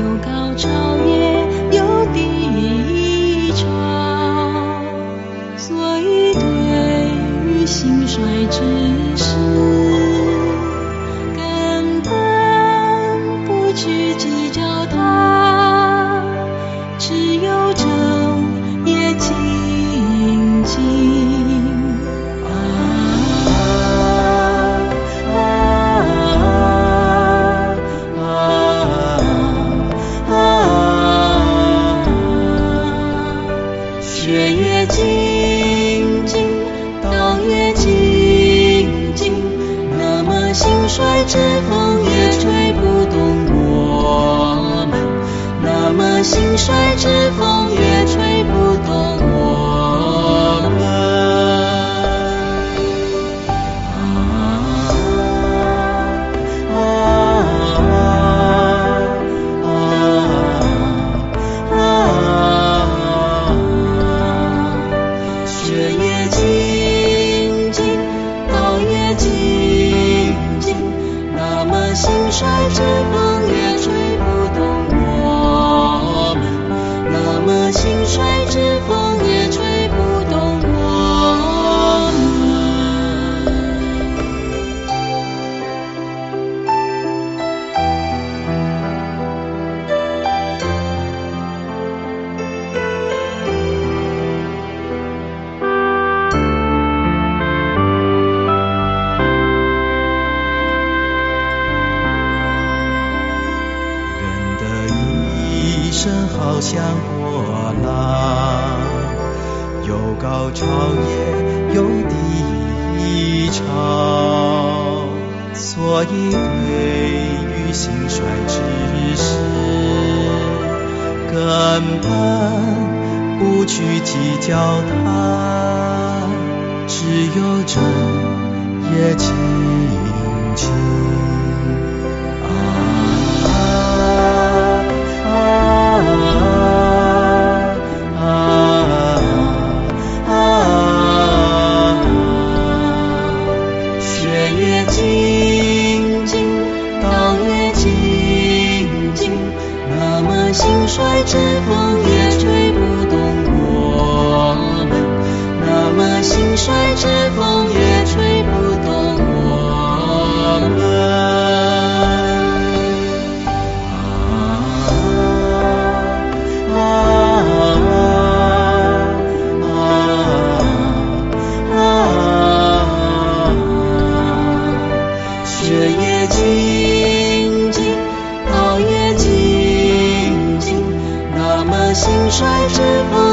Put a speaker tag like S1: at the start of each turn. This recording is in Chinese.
S1: 有高潮也有低潮，所以对于兴衰之事，月也静静，道也静静，那么兴衰之风也吹不动我们，那么兴衰之风衰
S2: 声好像波浪，有高潮也有低潮，所以对于兴衰之事，根本不去计较它，只有正
S1: 么兴衰之风也吹不动我们，那么兴衰之风也衰之不。